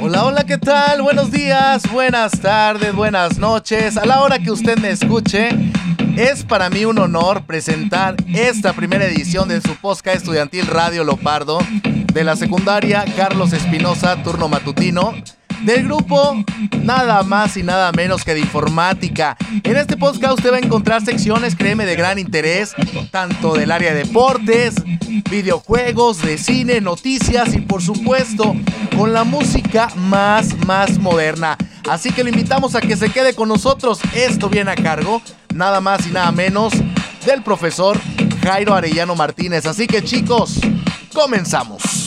Hola, hola, ¿qué tal? Buenos días, buenas tardes, buenas noches. A la hora que usted me escuche, es para mí un honor presentar esta primera edición de su Posca Estudiantil Radio Lopardo de la secundaria Carlos Espinosa, turno matutino del grupo nada más y nada menos que de informática. En este podcast usted va a encontrar secciones, créeme, de gran interés, tanto del área de deportes, videojuegos, de cine, noticias y por supuesto con la música más, más moderna. Así que lo invitamos a que se quede con nosotros. Esto viene a cargo, nada más y nada menos, del profesor Jairo Arellano Martínez. Así que chicos, comenzamos.